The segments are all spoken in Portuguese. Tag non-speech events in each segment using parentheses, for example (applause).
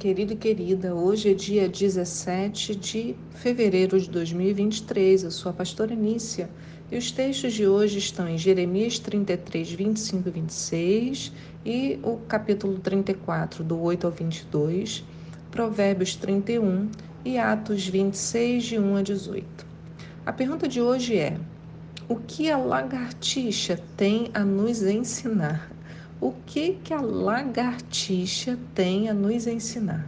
Querido e querida. Hoje é dia 17 de fevereiro de 2023. Eu sou a pastora Nícia e os textos de hoje estão em Jeremias 33, 25 e 26 e o capítulo 34, do 8 ao 22, Provérbios 31 e Atos 26, de 1 a 18. A pergunta de hoje é: O que a lagartixa tem a nos ensinar? O que, que a lagartixa tem a nos ensinar?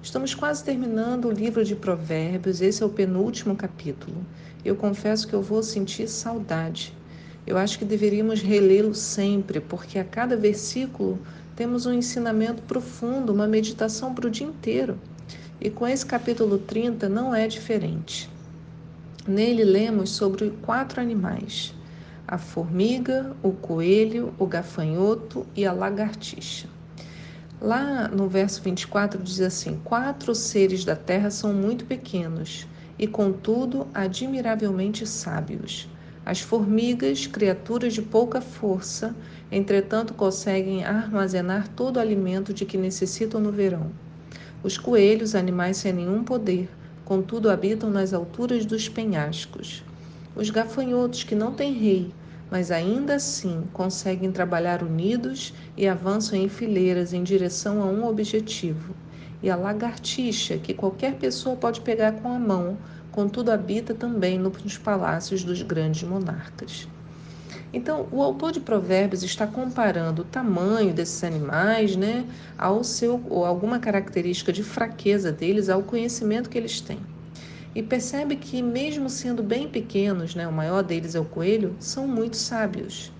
Estamos quase terminando o livro de Provérbios, esse é o penúltimo capítulo. Eu confesso que eu vou sentir saudade. Eu acho que deveríamos relê-lo sempre, porque a cada versículo temos um ensinamento profundo, uma meditação para o dia inteiro. E com esse capítulo 30 não é diferente. Nele lemos sobre quatro animais a formiga, o coelho, o gafanhoto e a lagartixa. Lá no verso 24 diz assim: Quatro seres da terra são muito pequenos e, contudo, admiravelmente sábios. As formigas, criaturas de pouca força, entretanto conseguem armazenar todo o alimento de que necessitam no verão. Os coelhos, animais sem nenhum poder, contudo habitam nas alturas dos penhascos. Os gafanhotos, que não têm rei, mas ainda assim conseguem trabalhar unidos e avançam em fileiras em direção a um objetivo. E a lagartixa, que qualquer pessoa pode pegar com a mão, contudo habita também nos palácios dos grandes monarcas. Então, o autor de Provérbios está comparando o tamanho desses animais, né, ao seu ou alguma característica de fraqueza deles ao conhecimento que eles têm e percebe que, mesmo sendo bem pequenos, né, o maior deles é o coelho, são muito sábios.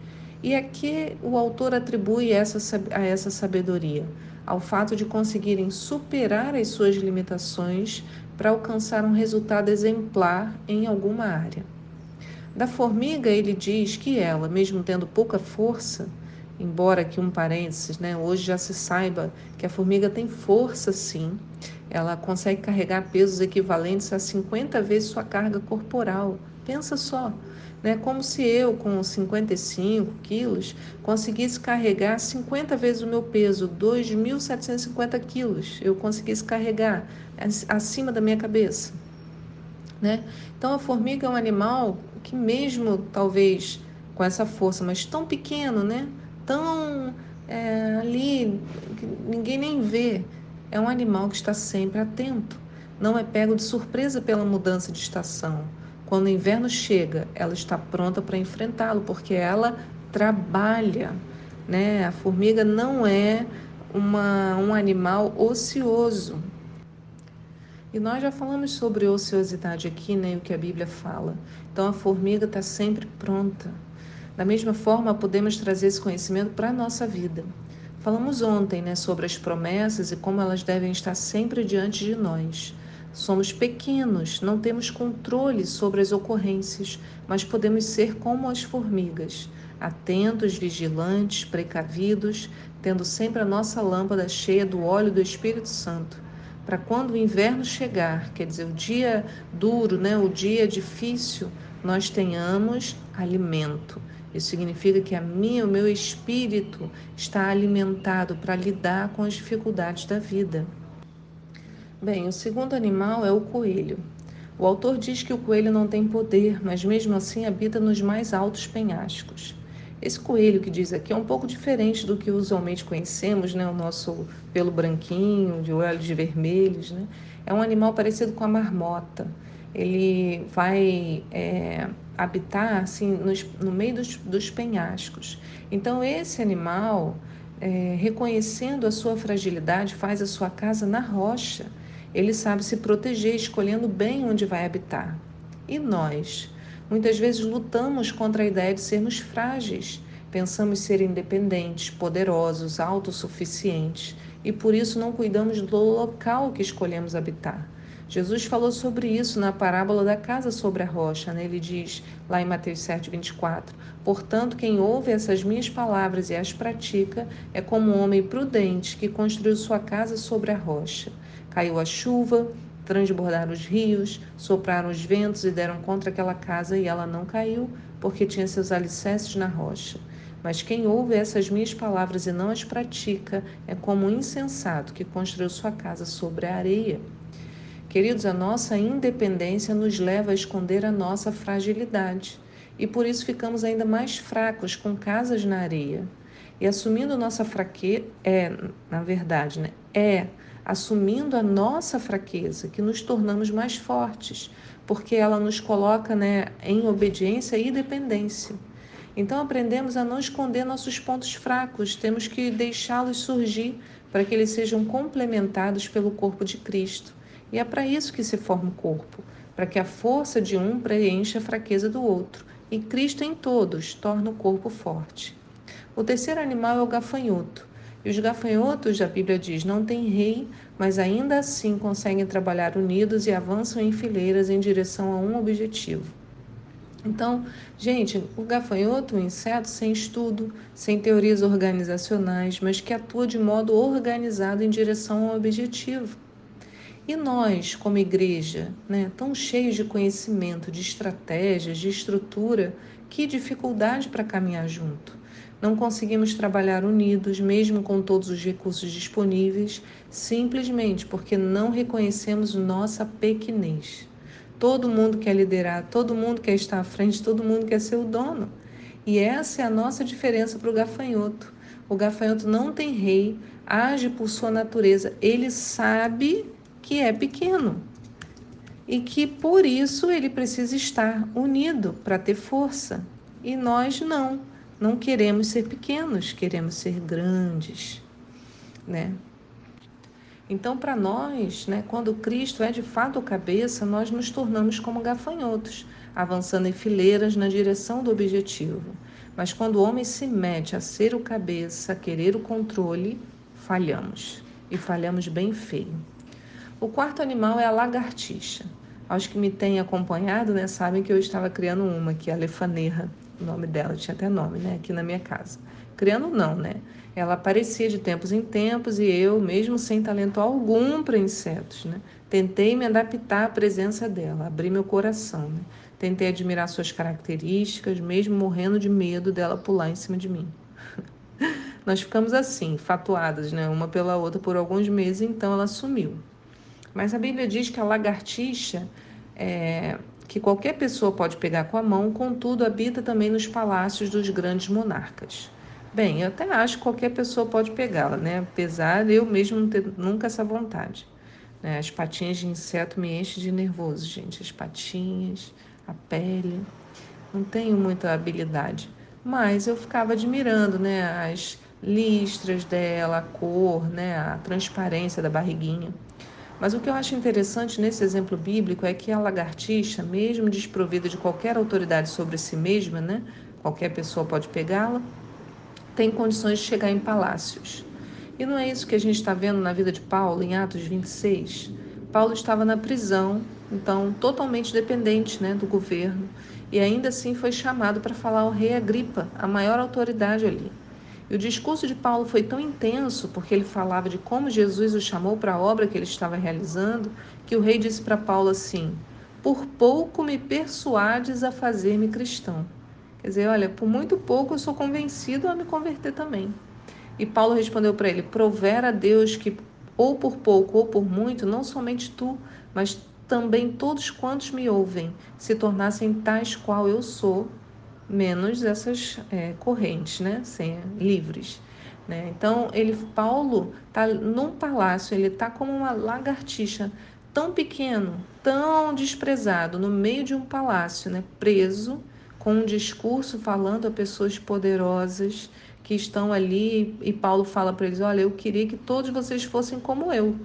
E aqui o autor atribui essa, a essa sabedoria ao fato de conseguirem superar as suas limitações para alcançar um resultado exemplar em alguma área. Da formiga, ele diz que ela, mesmo tendo pouca força, embora que um parênteses, né, hoje já se saiba que a formiga tem força sim, ela consegue carregar pesos equivalentes a 50 vezes sua carga corporal. Pensa só, né? Como se eu, com 55 quilos, conseguisse carregar 50 vezes o meu peso, 2.750 quilos, eu conseguisse carregar acima da minha cabeça. Né? Então, a formiga é um animal que, mesmo talvez com essa força, mas tão pequeno, né? tão é, ali, que ninguém nem vê, é um animal que está sempre atento, não é pego de surpresa pela mudança de estação. Quando o inverno chega, ela está pronta para enfrentá-lo, porque ela trabalha. Né? A formiga não é uma, um animal ocioso. E nós já falamos sobre ociosidade aqui, né? O que a Bíblia fala. Então a formiga está sempre pronta. Da mesma forma, podemos trazer esse conhecimento para a nossa vida. Falamos ontem né, sobre as promessas e como elas devem estar sempre diante de nós. Somos pequenos, não temos controle sobre as ocorrências, mas podemos ser como as formigas, atentos, vigilantes, precavidos, tendo sempre a nossa lâmpada cheia do óleo do Espírito Santo, para quando o inverno chegar, quer dizer, o dia duro, né, o dia difícil, nós tenhamos alimento isso significa que a minha, o meu espírito está alimentado para lidar com as dificuldades da vida. Bem, o segundo animal é o coelho. O autor diz que o coelho não tem poder, mas mesmo assim habita nos mais altos penhascos. Esse coelho que diz aqui é um pouco diferente do que usualmente conhecemos, né? O nosso pelo branquinho, de olhos vermelhos, né? É um animal parecido com a marmota. Ele vai é, habitar assim nos, no meio dos, dos penhascos. Então esse animal, é, reconhecendo a sua fragilidade, faz a sua casa na rocha. Ele sabe se proteger, escolhendo bem onde vai habitar. E nós? Muitas vezes lutamos contra a ideia de sermos frágeis. Pensamos ser independentes, poderosos, autossuficientes e por isso não cuidamos do local que escolhemos habitar. Jesus falou sobre isso na parábola da casa sobre a rocha. Né? Ele diz lá em Mateus 7, 24: Portanto, quem ouve essas minhas palavras e as pratica é como um homem prudente que construiu sua casa sobre a rocha. Caiu a chuva, transbordaram os rios, sopraram os ventos e deram contra aquela casa e ela não caiu, porque tinha seus alicerces na rocha. Mas quem ouve essas minhas palavras e não as pratica é como um insensato que construiu sua casa sobre a areia. Queridos, a nossa independência nos leva a esconder a nossa fragilidade e por isso ficamos ainda mais fracos com casas na areia. E assumindo nossa fraqueza, é, na verdade, né, é assumindo a nossa fraqueza que nos tornamos mais fortes, porque ela nos coloca né, em obediência e dependência. Então aprendemos a não esconder nossos pontos fracos, temos que deixá-los surgir para que eles sejam complementados pelo corpo de Cristo. E é para isso que se forma o corpo, para que a força de um preencha a fraqueza do outro, e Cristo em todos torna o corpo forte. O terceiro animal é o gafanhoto. E os gafanhotos, a Bíblia diz, não têm rei, mas ainda assim conseguem trabalhar unidos e avançam em fileiras em direção a um objetivo. Então, gente, o gafanhoto é um inseto sem estudo, sem teorias organizacionais, mas que atua de modo organizado em direção a um objetivo. E nós, como igreja, né, tão cheios de conhecimento, de estratégias, de estrutura, que dificuldade para caminhar junto. Não conseguimos trabalhar unidos, mesmo com todos os recursos disponíveis, simplesmente porque não reconhecemos nossa pequenez. Todo mundo quer liderar, todo mundo quer estar à frente, todo mundo quer ser o dono. E essa é a nossa diferença para o gafanhoto. O gafanhoto não tem rei, age por sua natureza. Ele sabe que é pequeno e que por isso ele precisa estar unido para ter força. E nós não. Não queremos ser pequenos, queremos ser grandes, né? Então, para nós, né, quando Cristo é de fato o cabeça, nós nos tornamos como gafanhotos, avançando em fileiras na direção do objetivo. Mas quando o homem se mete a ser o cabeça, a querer o controle, falhamos. E falhamos bem feio. O quarto animal é a lagartixa. Aos que me têm acompanhado, né, sabem que eu estava criando uma, que é a lefanerra o nome dela, tinha até nome, né, aqui na minha casa. Criando não, né? Ela aparecia de tempos em tempos e eu, mesmo sem talento algum para insetos, né, tentei me adaptar à presença dela, abrir meu coração, né? Tentei admirar suas características, mesmo morrendo de medo dela pular em cima de mim. (laughs) Nós ficamos assim, fatuadas, né, uma pela outra por alguns meses, então ela sumiu. Mas a Bíblia diz que a lagartixa é, que qualquer pessoa pode pegar com a mão, contudo, habita também nos palácios dos grandes monarcas. Bem, eu até acho que qualquer pessoa pode pegá-la, né? Apesar de eu mesmo não ter nunca essa vontade. Né? As patinhas de inseto me enchem de nervoso, gente. As patinhas, a pele. Não tenho muita habilidade. Mas eu ficava admirando, né? As listras dela, a cor, né? A transparência da barriguinha. Mas o que eu acho interessante nesse exemplo bíblico é que a lagartixa, mesmo desprovida de qualquer autoridade sobre si mesma, né, qualquer pessoa pode pegá-la, tem condições de chegar em palácios. E não é isso que a gente está vendo na vida de Paulo, em Atos 26? Paulo estava na prisão, então totalmente dependente né, do governo, e ainda assim foi chamado para falar ao rei Agripa, a maior autoridade ali. E o discurso de Paulo foi tão intenso, porque ele falava de como Jesus o chamou para a obra que ele estava realizando, que o rei disse para Paulo assim: Por pouco me persuades a fazer-me cristão. Quer dizer, olha, por muito pouco eu sou convencido a me converter também. E Paulo respondeu para ele: Provera a Deus que, ou por pouco ou por muito, não somente tu, mas também todos quantos me ouvem, se tornassem tais qual eu sou, menos essas é, correntes, né, sem, livres. Né? Então, ele, Paulo está num palácio, ele está como uma lagartixa, tão pequeno, tão desprezado, no meio de um palácio, né, preso, com um discurso falando a pessoas poderosas que estão ali. E Paulo fala para eles: Olha, eu queria que todos vocês fossem como eu,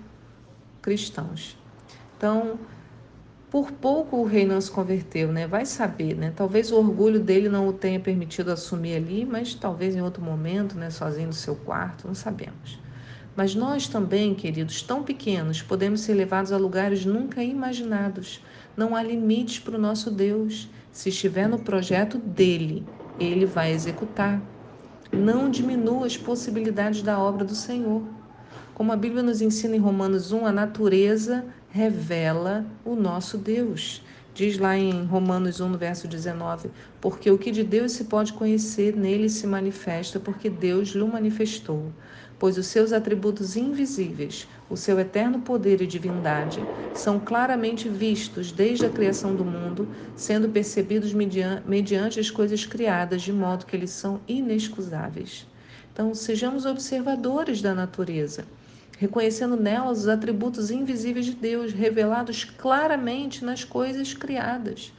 cristãos. Então, por pouco o rei não se converteu, né? Vai saber, né? Talvez o orgulho dele não o tenha permitido assumir ali, mas talvez em outro momento, né? Sozinho no seu quarto, não sabemos. Mas nós também, queridos, tão pequenos, podemos ser levados a lugares nunca imaginados. Não há limites para o nosso Deus. Se estiver no projeto dele, ele vai executar. Não diminua as possibilidades da obra do Senhor. Como a Bíblia nos ensina em Romanos 1, a natureza revela o nosso Deus. Diz lá em Romanos 1, verso 19: Porque o que de Deus se pode conhecer, nele se manifesta, porque Deus lhe manifestou. Pois os seus atributos invisíveis, o seu eterno poder e divindade, são claramente vistos desde a criação do mundo, sendo percebidos mediante as coisas criadas, de modo que eles são inexcusáveis. Então, sejamos observadores da natureza reconhecendo nelas os atributos invisíveis de Deus, revelados claramente nas coisas criadas.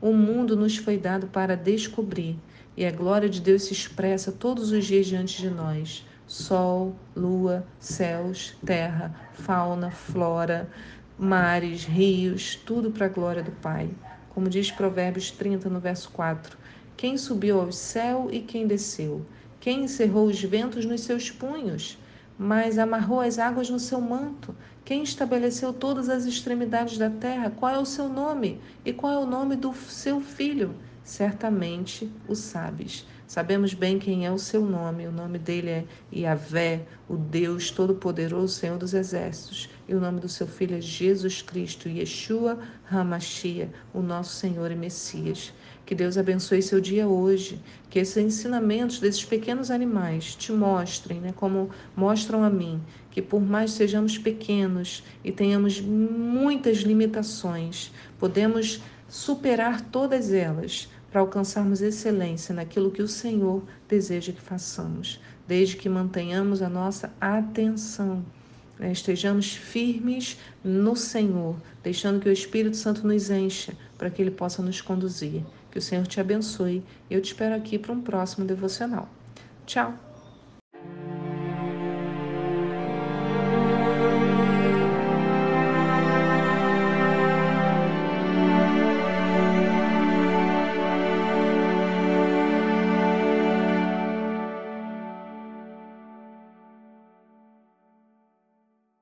O mundo nos foi dado para descobrir, e a glória de Deus se expressa todos os dias diante de nós. Sol, lua, céus, terra, fauna, flora, mares, rios, tudo para a glória do Pai. Como diz Provérbios 30, no verso 4: Quem subiu ao céu e quem desceu? Quem encerrou os ventos nos seus punhos? Mas amarrou as águas no seu manto. Quem estabeleceu todas as extremidades da terra? Qual é o seu nome? E qual é o nome do seu filho? Certamente o sabes. Sabemos bem quem é o seu nome. O nome dele é Yahvé, o Deus Todo-Poderoso, Senhor dos Exércitos. E o nome do seu filho é Jesus Cristo, Yeshua Hamashia, o nosso Senhor e Messias. Que Deus abençoe seu dia hoje, que esses ensinamentos desses pequenos animais te mostrem, né, como mostram a mim, que por mais sejamos pequenos e tenhamos muitas limitações, podemos superar todas elas para alcançarmos excelência naquilo que o Senhor deseja que façamos, desde que mantenhamos a nossa atenção né, estejamos firmes no Senhor, deixando que o Espírito Santo nos encha para que ele possa nos conduzir. Que o Senhor te abençoe. Eu te espero aqui para um próximo devocional. Tchau!